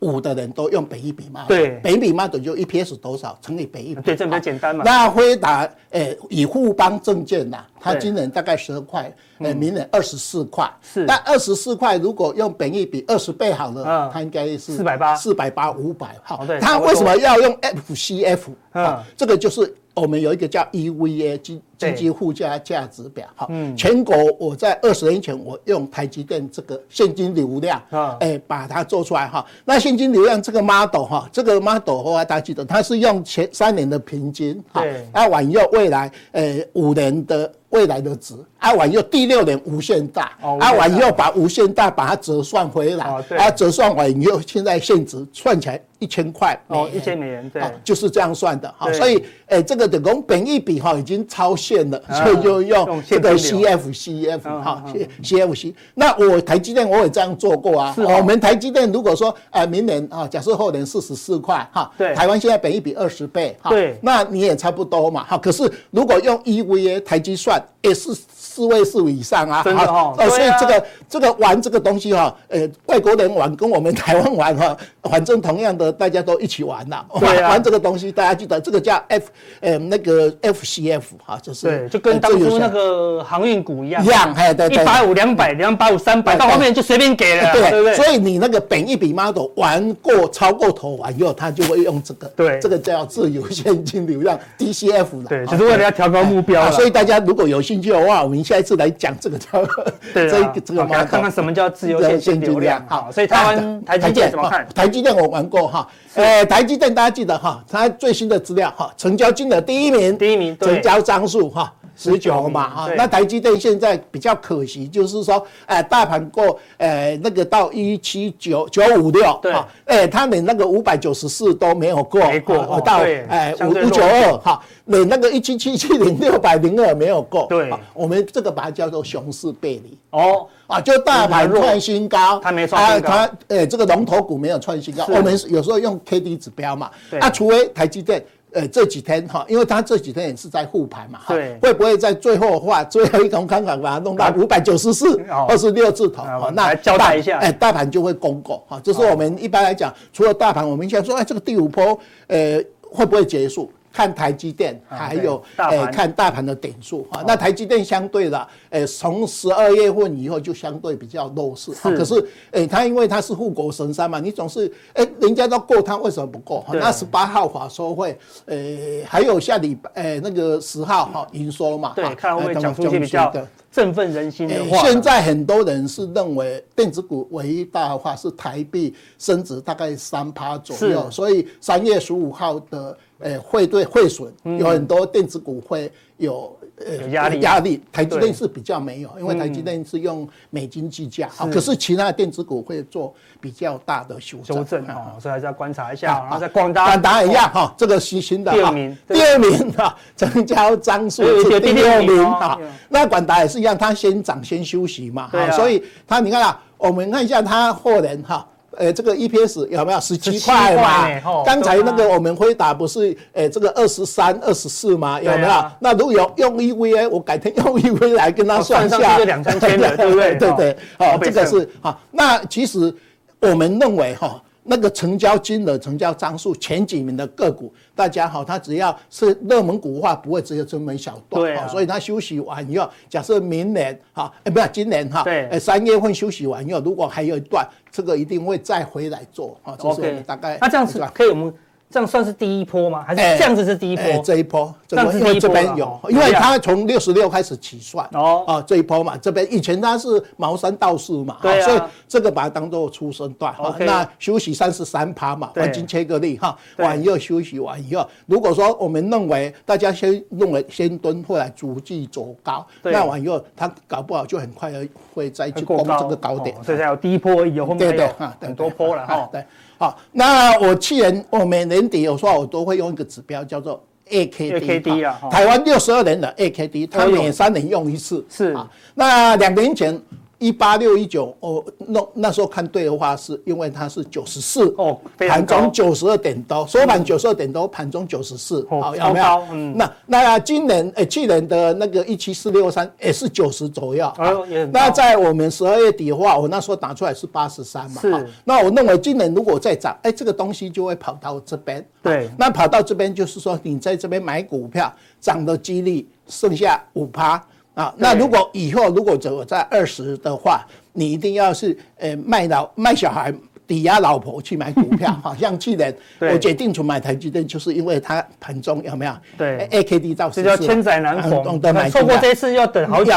S2: 五的人都用本益比嘛，
S1: 对，
S2: 本益比嘛，等于就 EPS 多少乘以本益比，
S1: 对，这比较简单嘛。
S2: 那辉达，诶，以互邦证券呐，它今年大概十二块，哎，明年二十四块，是。那二十四块如果用本益比二十倍好了，它应该是四百八，四百八五百，好。它为什么要用 FCF？啊，这个就是我们有一个叫 EVA 经经济附加价值表。哈，全国我在二十年前我用台积电这个现金流量，哎，把它做出来哈。那现金流量这个 model 哈，这个 model 后来大家记得，它是用前三年的平均，对，啊，往右未来，哎，五年的。未来的值，啊，往右第六年无限大，阿婉又把无限大把它折算回来，啊，折算完以后，现在现值算起来一千块，
S1: 哦，一千美元，对，
S2: 就是这样算的，哈，所以，哎，这个等于本益比哈已经超限了，所以就用这个 CFCF 哈，CFC。那我台积电我也这样做过啊，我们台积电如果说，哎，明年啊，假设后年四十四块，哈，对，台湾现在本益比二十倍，哈，对，那你也差不多嘛，哈，可是如果用 EVA 台积算。也是四位数以上啊，真的哦，所以这个这个玩这个东西哈，呃，外国人玩跟我们台湾玩哈，反正同样的，大家都一起玩呐。对啊，玩这个东西，大家记得这个叫 F，呃，那个 FCF 哈，就是
S1: 对，就跟当初那个航运股一样，一样，哎，对对，一百五、两百、两百五、三百，到后面就随便给了，对对。所以你那个本一笔 model 玩过超过头完以后，他就会用这个，对，这个叫自由现金流量 DCF 的，对，就是为了要调高目标。
S2: 所以大家如果有兴趣的话，我们下一次来讲这个 叫
S1: 这个这个，看看什么叫自由现金流量。好，所以台湾台积电怎么看？
S2: 台积电我玩过哈，呃，台积电大家记得哈，它最新的资料哈，成交金额第一名，
S1: 第一名，
S2: 成交张数哈。十九嘛，哈，那台积电现在比较可惜，就是说，哎，大盘过，哎，那个到一七九九五六，对，哎，它连那个五百九十四都没有过，没过，到，哎，五五九二，哈，连那个一七七七零六百零二没有过，对，我们这个把它叫做熊市背离，哦，啊，就大盘创新高，
S1: 它没创新高，它，
S2: 哎，这个龙头股没有创新高，我们有时候用 K D 指标嘛，啊，除非台积电。呃，这几天哈，因为他这几天也是在护盘嘛，对，会不会在最后的话最后一根看看把它弄到五百九十四、二十六字头？哦，那
S1: 交代一下，
S2: 哎，大盘就会攻过哈。就是我们一般来讲，除了大盘，我们现在说，哎，这个第五波，呃，会不会结束？看台积电，还有诶，看大盘的点数哈。那台积电相对的，诶，从十二月份以后就相对比较弱势。可是，诶，它因为它是护国神山嘛，你总是，诶，人家都够，它为什么不够？那十八号法说会，诶，还有下礼拜，诶，那个十号哈，营收嘛。
S1: 对，看会不会讲出一些比较振奋人心的话。
S2: 现在很多人是认为电子股唯一大话是台币升值大概三趴左右，所以三月十五号的。诶，会对汇损有很多电子股会有呃压力压力，台积电是比较没有，因为台积电是用美金计价，好，可是其他的电子股会做比较大的修正，
S1: 修正哦，所以还是要观察一下。然后在广达，
S2: 广达一样哈，这个新新的第二名，第二名哈，成交张数是第六名哈，那广达也是一样，它先涨先休息嘛，哈，所以它你看啊，我们看一下它后年哈。呃，这个 EPS 有没有十七块嘛？刚才那个我们回答不是呃这个二十三、二十四吗？有没有？那如果有用 EVA，我改天用 EVA 来跟他算一下，
S1: 两三千的，对不对？
S2: 对对，好，这个是好。那其实我们认为哈，那个成交金额、成交张数前几名的个股，大家好，它只要是热门股的话，不会只有这么一小段，对、啊，所以它休息完以后，假设明年哈，哎，不要今年哈，对，哎，三月份休息完以后，如果还有一段，这个一定会再回来做，哈，这是我们大概。
S1: 那这样子可以我们。这样算是第一波吗？还是这样子是第一波？
S2: 这一波，因为这边有，因为它从六十六开始起算哦，啊，这一波嘛，这边以前它是茅山道士嘛，对，所以这个把它当做出生段，那休息三十三趴嘛，黄金切割力哈，晚又休息完以后，如果说我们认为大家先认为先蹲后来逐季走高，那晚以后它搞不好就很快会再去攻这个高点，
S1: 所以才有第一波，以后面还有很多波了哈，
S2: 对。好，那我去年我每年底有时候我都会用一个指标叫做 AKD 啊，台湾六十二年的 AKD，它每三年用一次。是啊，那两年前。一八六一九，哦，那那时候看对的话，是因为它是九十四哦，盘中九十二点多，收盘九十二点多，盘中九十四，好，有没有？嗯，那那今年诶，去年的那个一七四六三也是九十左右，哦，那在我们十二月底的话，我那时候打出来是八十三嘛，是。那我认为今年如果再涨，哎，这个东西就会跑到这边，对。那跑到这边就是说，你在这边买股票涨的几率剩下五趴。啊，那如果以后如果走在二十的话，你一定要是呃卖老卖小孩。抵押老婆去买股票，好像去年我决定去买台积电，就是因为它盘中有没有？对，A K D 到这叫
S1: 千载难逢的买。错过这次要等好久。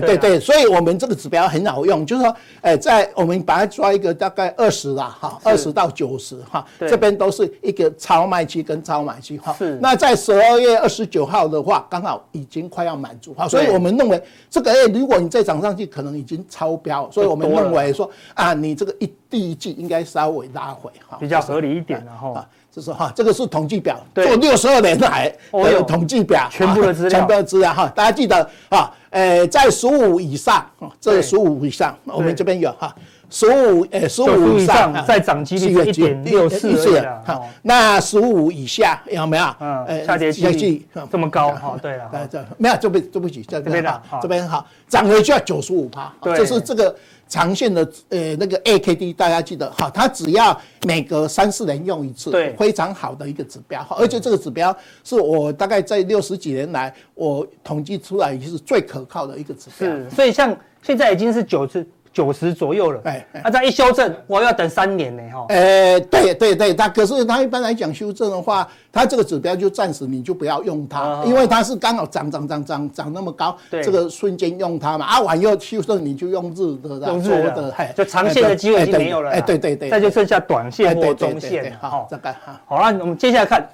S2: 对对，所以我们这个指标很好用，就是说，哎，在我们把它抓一个大概二十啦，哈，二十到九十哈，这边都是一个超卖区跟超买区哈。是。那在十二月二十九号的话，刚好已经快要满足哈，所以我们认为这个哎，如果你再涨上去，可能已经超标，所以我们认为说啊，你这个一。第一季应该稍微拉回哈，
S1: 比较合理一点然后啊，
S2: 就是哈，这个是统计表，做六十二年来有统计表，
S1: 全部的资料，
S2: 全部的资料哈，大家记得啊，呃，在十五以上，这十五以上，我们这边有哈，十五呃十五以上
S1: 再涨几率一点六四
S2: 哈，那十五以下有没有？
S1: 嗯，下跌几率这么高哈？对了，
S2: 这没有，这不对不起，这边的这边好，涨回去要九十五趴，就是这个。长线的呃那个 AKD 大家记得哈，它只要每隔三四年用一次，对，非常好的一个指标哈，而且这个指标是我大概在六十几年来我统计出来也是最可靠的一个指标。
S1: 是，所以像现在已经是九次。九十左右了，哎，那再一修正，我要等三年呢，哈。
S2: 哎，对对对，它可是它一般来讲修正的话，它这个指标就暂时你就不要用它，因为它是刚好涨涨涨涨涨那么高，这个瞬间用它嘛，啊，晚又修正你就用日的，
S1: 用日的，就长线的机会已经没有了，
S2: 哎，对对对，
S1: 那就剩下短线或中线，
S2: 好，这个好。
S1: 好了，我们接下来看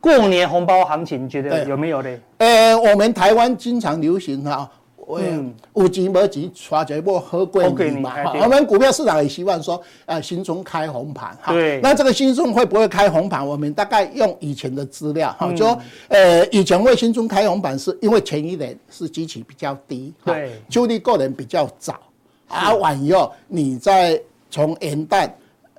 S1: 过年红包行情，你觉得有没有嘞？
S2: 呃，我们台湾经常流行哈。嗯，有钱没钱，揣一波好过年嘛。我们股票市场也希望说，呃，新春开红盘哈。对。那这个新春会不会开红盘？我们大概用以前的资料哈，就说，呃，以前为新春开红盘，是因为前一年是基期比较低，对，旧历过年比较早，啊，晚以后你在从元旦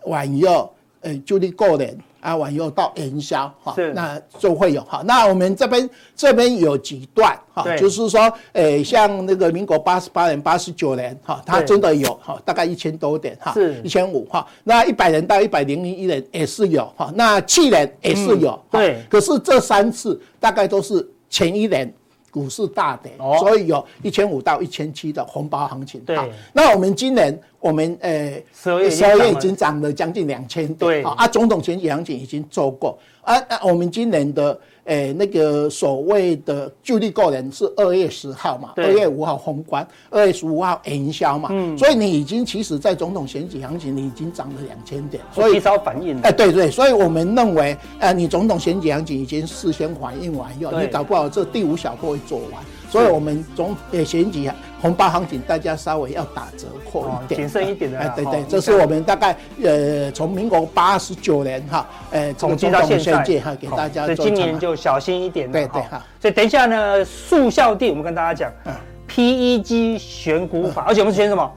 S2: 晚以后，呃，旧历过年。啊，完以后到元宵哈，那就会有哈。那我们这边这边有几段哈，就是说，诶、欸，像那个民国八十八年、八十九年哈，它真的有哈，大概一千多点哈，一千五哈。那一百年到一百零一年也是有哈，那去年也是有，对。可是这三次大概都是前一年。股市大跌，所以有一千五到一千七的红包行情。对，那我们今年我们呃十二月已经涨了将近两千点。对，啊，总统选举行情已经做过。啊，那我们今年的。诶，那个所谓的旧历过年是二月十号嘛，二月五号封关，二月十五号营销嘛，嗯，所以你已经其实在总统选举行情，你已经涨了两千点，所以
S1: 提早反应。
S2: 哎，对对，所以我们认为，呃，你总统选举行情已经事先反应完以后，你搞不好这第五小波会做完。所以，我们总也选举红包行情，大家稍微要打折扣一点，
S1: 谨慎一点的。哎，
S2: 对对，这是我们大概呃，从民国八十九年哈，呃，统计到现在哈，给大家。
S1: 所以今年就小心一点。对对哈。所以等一下呢，速效地我们跟大家讲，PEG 选股法，而且我们是选什么？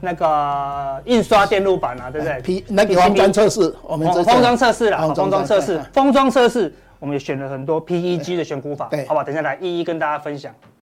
S1: 那个印刷电路板啊，对不对
S2: ？P 那个封装测试，我们
S1: 封装测试了，封装测试，封装测试。我们也选了很多 PEG 的选股法，对，好吧，等下来一一跟大家分享。